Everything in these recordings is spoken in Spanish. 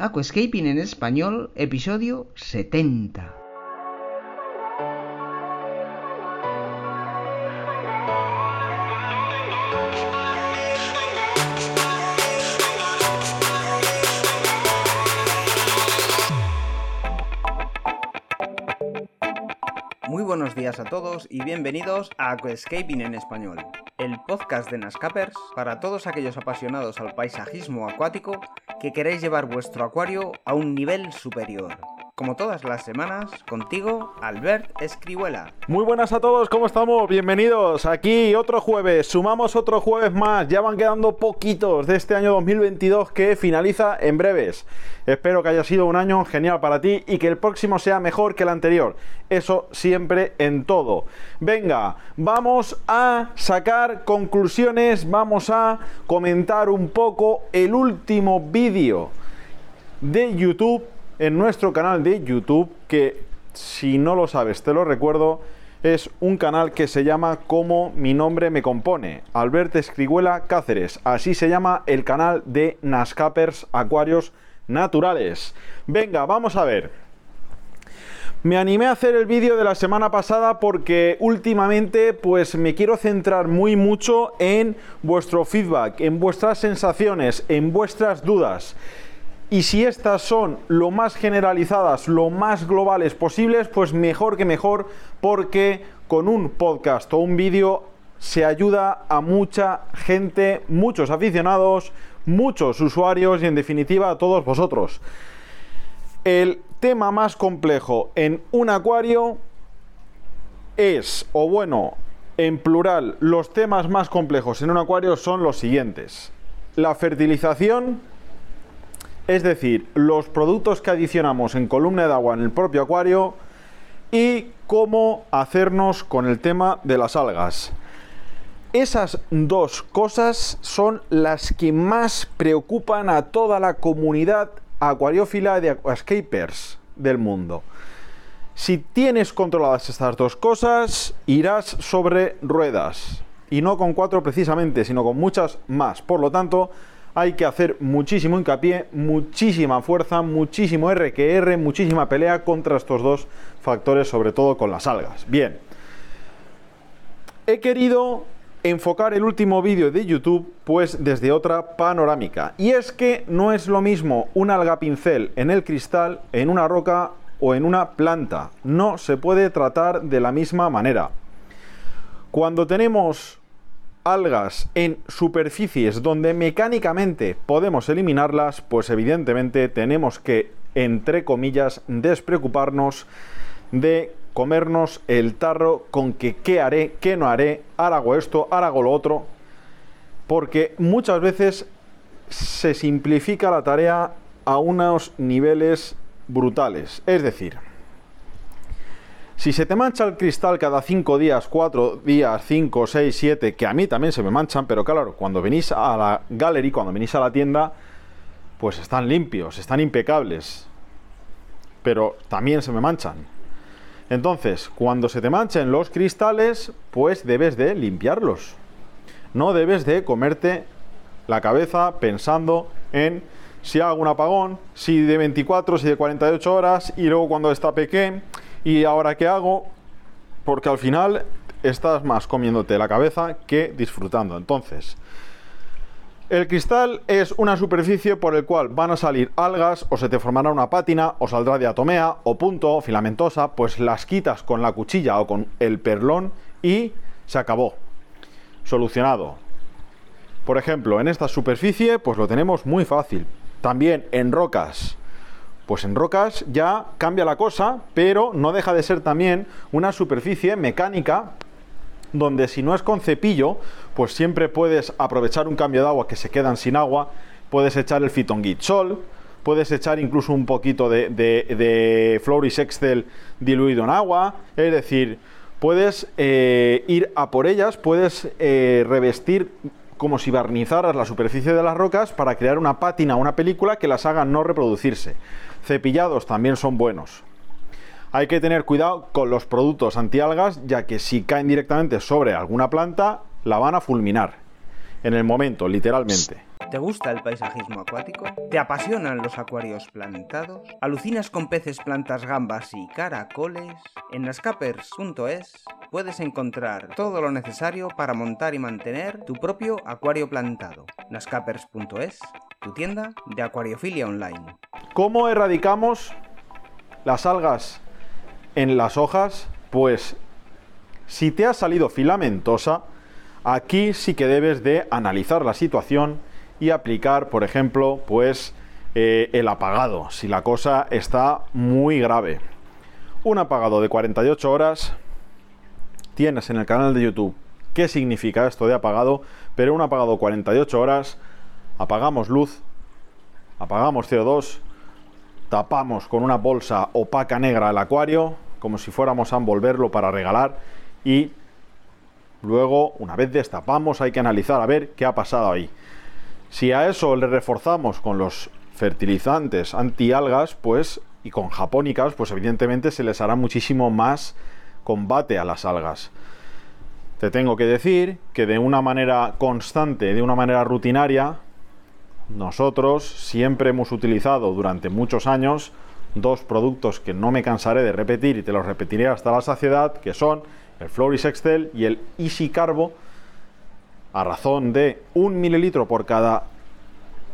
Aquascaping en español, episodio 70. Muy buenos días a todos y bienvenidos a Aquascaping en español, el podcast de Nascapers para todos aquellos apasionados al paisajismo acuático que queréis llevar vuestro acuario a un nivel superior. Como todas las semanas, contigo, Albert Escribuela. Muy buenas a todos, ¿cómo estamos? Bienvenidos aquí otro jueves, sumamos otro jueves más, ya van quedando poquitos de este año 2022 que finaliza en breves. Espero que haya sido un año genial para ti y que el próximo sea mejor que el anterior. Eso siempre en todo. Venga, vamos a sacar conclusiones, vamos a comentar un poco el último vídeo de YouTube en nuestro canal de YouTube, que si no lo sabes, te lo recuerdo, es un canal que se llama Como mi nombre me compone, Albert Escribuela Cáceres. Así se llama el canal de Nascapers Acuarios Naturales. Venga, vamos a ver. Me animé a hacer el vídeo de la semana pasada porque últimamente pues me quiero centrar muy mucho en vuestro feedback, en vuestras sensaciones, en vuestras dudas. Y si estas son lo más generalizadas, lo más globales posibles, pues mejor que mejor, porque con un podcast o un vídeo se ayuda a mucha gente, muchos aficionados, muchos usuarios y en definitiva a todos vosotros. El tema más complejo en un acuario es, o bueno, en plural, los temas más complejos en un acuario son los siguientes. La fertilización, es decir, los productos que adicionamos en columna de agua en el propio acuario y cómo hacernos con el tema de las algas. Esas dos cosas son las que más preocupan a toda la comunidad acuariófila de aquascapers del mundo. Si tienes controladas estas dos cosas, irás sobre ruedas. Y no con cuatro precisamente, sino con muchas más. Por lo tanto, hay que hacer muchísimo hincapié, muchísima fuerza, muchísimo RQR, muchísima pelea contra estos dos factores, sobre todo con las algas. Bien, he querido enfocar el último vídeo de YouTube pues desde otra panorámica. Y es que no es lo mismo un alga pincel en el cristal, en una roca o en una planta. No se puede tratar de la misma manera. Cuando tenemos algas en superficies donde mecánicamente podemos eliminarlas, pues evidentemente tenemos que, entre comillas, despreocuparnos de comernos el tarro con que qué haré, qué no haré, ahora hago esto, ahora hago lo otro, porque muchas veces se simplifica la tarea a unos niveles brutales. Es decir, si se te mancha el cristal cada 5 días, 4 días, 5, 6, 7, que a mí también se me manchan, pero claro, cuando venís a la gallery, cuando venís a la tienda, pues están limpios, están impecables. Pero también se me manchan. Entonces, cuando se te manchen los cristales, pues debes de limpiarlos. No debes de comerte la cabeza pensando en si hago un apagón, si de 24, si de 48 horas, y luego cuando está pequeño ¿Y ahora qué hago? Porque al final estás más comiéndote la cabeza que disfrutando. Entonces, el cristal es una superficie por el cual van a salir algas o se te formará una pátina o saldrá diatomea o punto filamentosa, pues las quitas con la cuchilla o con el perlón y se acabó. Solucionado. Por ejemplo, en esta superficie pues lo tenemos muy fácil. También en rocas pues en rocas ya cambia la cosa, pero no deja de ser también una superficie mecánica donde si no es con cepillo, pues siempre puedes aprovechar un cambio de agua que se quedan sin agua, puedes echar el sol, puedes echar incluso un poquito de, de, Floris Excel diluido en agua, es decir, puedes eh, ir a por ellas, puedes eh, revestir como si barnizaras la superficie de las rocas para crear una pátina, una película que las haga no reproducirse cepillados también son buenos. Hay que tener cuidado con los productos antialgas, ya que si caen directamente sobre alguna planta, la van a fulminar. En el momento, literalmente. ¿Te gusta el paisajismo acuático? ¿Te apasionan los acuarios plantados? ¿Alucinas con peces, plantas, gambas y caracoles? En nascapers.es puedes encontrar todo lo necesario para montar y mantener tu propio acuario plantado. nascapers.es, tu tienda de acuariofilia online. ¿Cómo erradicamos las algas en las hojas? Pues si te ha salido filamentosa, aquí sí que debes de analizar la situación y aplicar, por ejemplo, pues eh, el apagado, si la cosa está muy grave. Un apagado de 48 horas tienes en el canal de YouTube qué significa esto de apagado, pero un apagado 48 horas, apagamos luz, apagamos CO2, tapamos con una bolsa opaca negra el acuario, como si fuéramos a envolverlo para regalar, y luego, una vez destapamos, hay que analizar a ver qué ha pasado ahí. Si a eso le reforzamos con los fertilizantes antialgas, pues y con japónicas, pues evidentemente se les hará muchísimo más combate a las algas. Te tengo que decir que de una manera constante, de una manera rutinaria, nosotros siempre hemos utilizado durante muchos años dos productos que no me cansaré de repetir y te los repetiré hasta la saciedad, que son el Floris Excel y el Easy Carbo, a razón de un mililitro por cada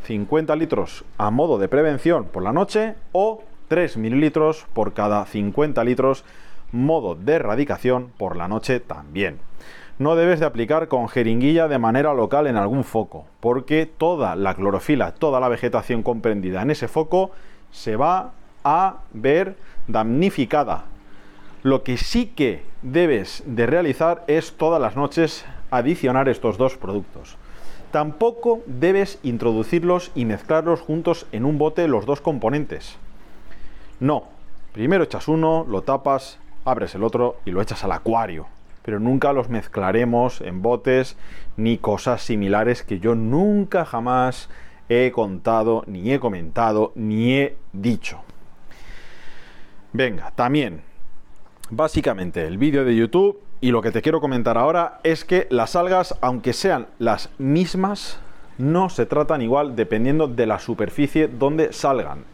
50 litros a modo de prevención por la noche o 3 mililitros por cada 50 litros modo de erradicación por la noche también. No debes de aplicar con jeringuilla de manera local en algún foco, porque toda la clorofila, toda la vegetación comprendida en ese foco se va a ver damnificada. Lo que sí que debes de realizar es todas las noches adicionar estos dos productos. Tampoco debes introducirlos y mezclarlos juntos en un bote los dos componentes. No, primero echas uno, lo tapas, abres el otro y lo echas al acuario. Pero nunca los mezclaremos en botes ni cosas similares que yo nunca jamás he contado, ni he comentado, ni he dicho. Venga, también, básicamente el vídeo de YouTube y lo que te quiero comentar ahora es que las algas, aunque sean las mismas, no se tratan igual dependiendo de la superficie donde salgan.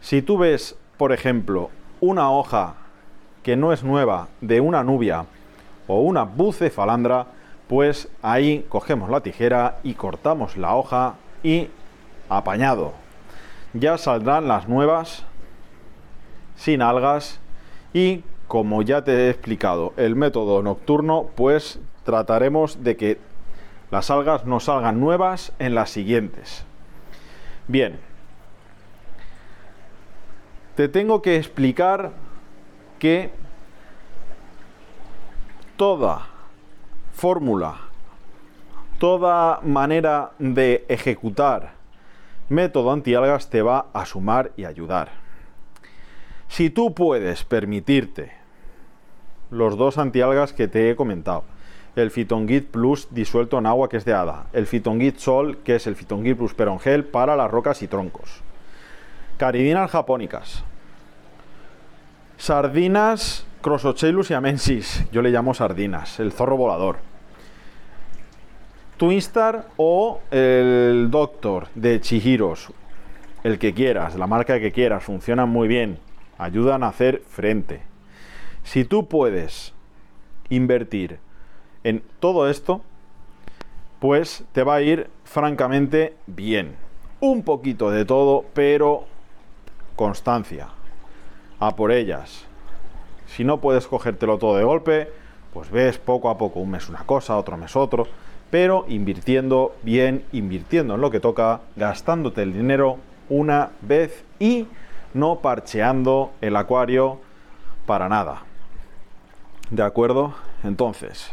Si tú ves, por ejemplo, una hoja que no es nueva de una nubia o una bucefalandra, pues ahí cogemos la tijera y cortamos la hoja y apañado. Ya saldrán las nuevas sin algas y como ya te he explicado el método nocturno, pues trataremos de que las algas no salgan nuevas en las siguientes. Bien, te tengo que explicar que toda fórmula, toda manera de ejecutar método antialgas te va a sumar y ayudar. Si tú puedes permitirte los dos antialgas que te he comentado. El Fitongit Plus disuelto en agua que es de hada. El Fitongit Sol que es el Fitongit Plus Perongel para las rocas y troncos. Caridinas japónicas. Sardinas Crossochelus y Amensis. Yo le llamo sardinas. El zorro volador. Twinstar o el Doctor de Chihiros. El que quieras, la marca que quieras. Funcionan muy bien. Ayudan a hacer frente si tú puedes invertir en todo esto, pues te va a ir francamente bien. Un poquito de todo, pero constancia. A por ellas. Si no puedes cogértelo todo de golpe, pues ves poco a poco, un mes una cosa, otro mes otro, pero invirtiendo bien, invirtiendo en lo que toca, gastándote el dinero una vez y no parcheando el acuario para nada. ¿De acuerdo? Entonces,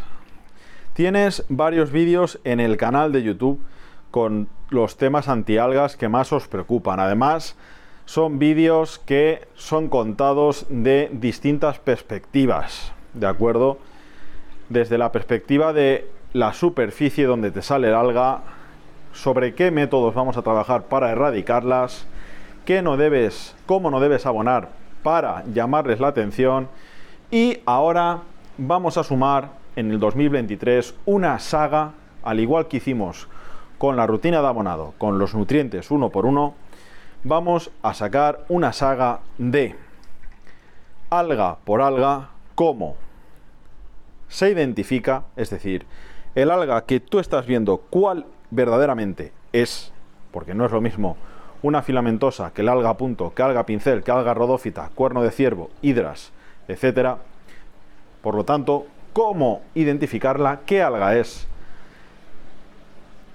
tienes varios vídeos en el canal de YouTube con los temas antialgas que más os preocupan. Además, son vídeos que son contados de distintas perspectivas, ¿de acuerdo? Desde la perspectiva de la superficie donde te sale el alga, sobre qué métodos vamos a trabajar para erradicarlas, qué no debes, cómo no debes abonar para llamarles la atención y ahora vamos a sumar en el 2023 una saga, al igual que hicimos con la rutina de abonado, con los nutrientes uno por uno, vamos a sacar una saga de alga por alga, cómo se identifica, es decir, el alga que tú estás viendo, cuál verdaderamente es, porque no es lo mismo una filamentosa que el alga punto, que alga pincel, que alga rodófita, cuerno de ciervo, hidras, etcétera. Por lo tanto, cómo identificarla, qué alga es,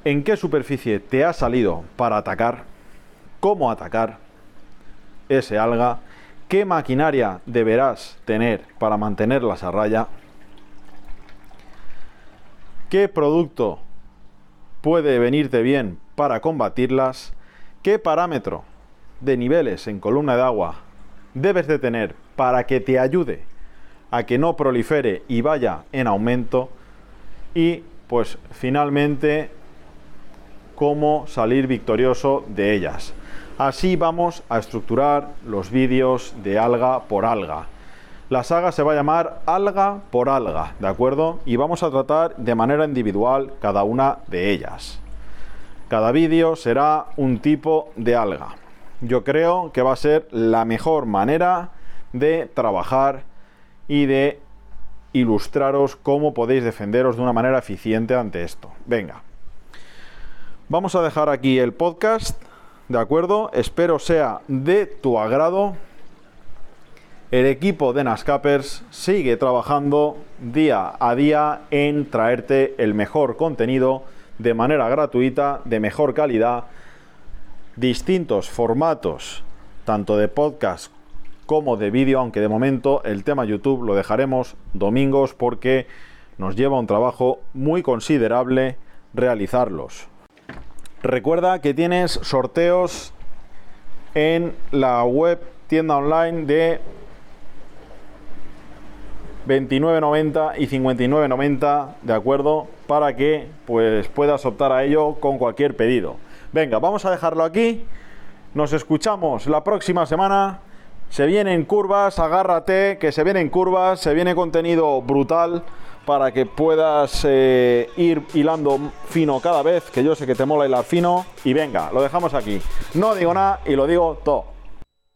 en qué superficie te ha salido para atacar, cómo atacar ese alga, qué maquinaria deberás tener para mantenerlas a raya, qué producto puede venirte bien para combatirlas, qué parámetro de niveles en columna de agua debes de tener para que te ayude a que no prolifere y vaya en aumento y pues finalmente cómo salir victorioso de ellas. Así vamos a estructurar los vídeos de alga por alga. La saga se va a llamar alga por alga, ¿de acuerdo? Y vamos a tratar de manera individual cada una de ellas. Cada vídeo será un tipo de alga. Yo creo que va a ser la mejor manera de trabajar y de ilustraros cómo podéis defenderos de una manera eficiente ante esto. Venga. Vamos a dejar aquí el podcast, ¿de acuerdo? Espero sea de tu agrado. El equipo de Nascapers sigue trabajando día a día en traerte el mejor contenido de manera gratuita, de mejor calidad, distintos formatos, tanto de podcast como de vídeo, aunque de momento el tema YouTube lo dejaremos domingos porque nos lleva un trabajo muy considerable realizarlos. Recuerda que tienes sorteos en la web tienda online de 29.90 y 59.90, ¿de acuerdo? Para que pues puedas optar a ello con cualquier pedido. Venga, vamos a dejarlo aquí. Nos escuchamos la próxima semana. Se vienen curvas, agárrate, que se vienen curvas, se viene contenido brutal para que puedas eh, ir hilando fino cada vez, que yo sé que te mola hilar fino. Y venga, lo dejamos aquí. No digo nada y lo digo todo.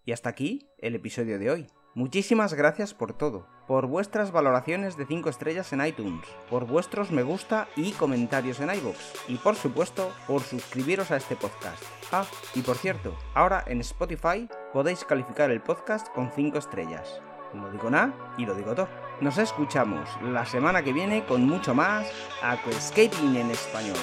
Y hasta aquí el episodio de hoy. Muchísimas gracias por todo, por vuestras valoraciones de 5 estrellas en iTunes, por vuestros me gusta y comentarios en iVoox, y por supuesto por suscribiros a este podcast. Ah, y por cierto, ahora en Spotify podéis calificar el podcast con 5 estrellas. No digo nada y lo digo todo. Nos escuchamos la semana que viene con mucho más Aquascaping en español.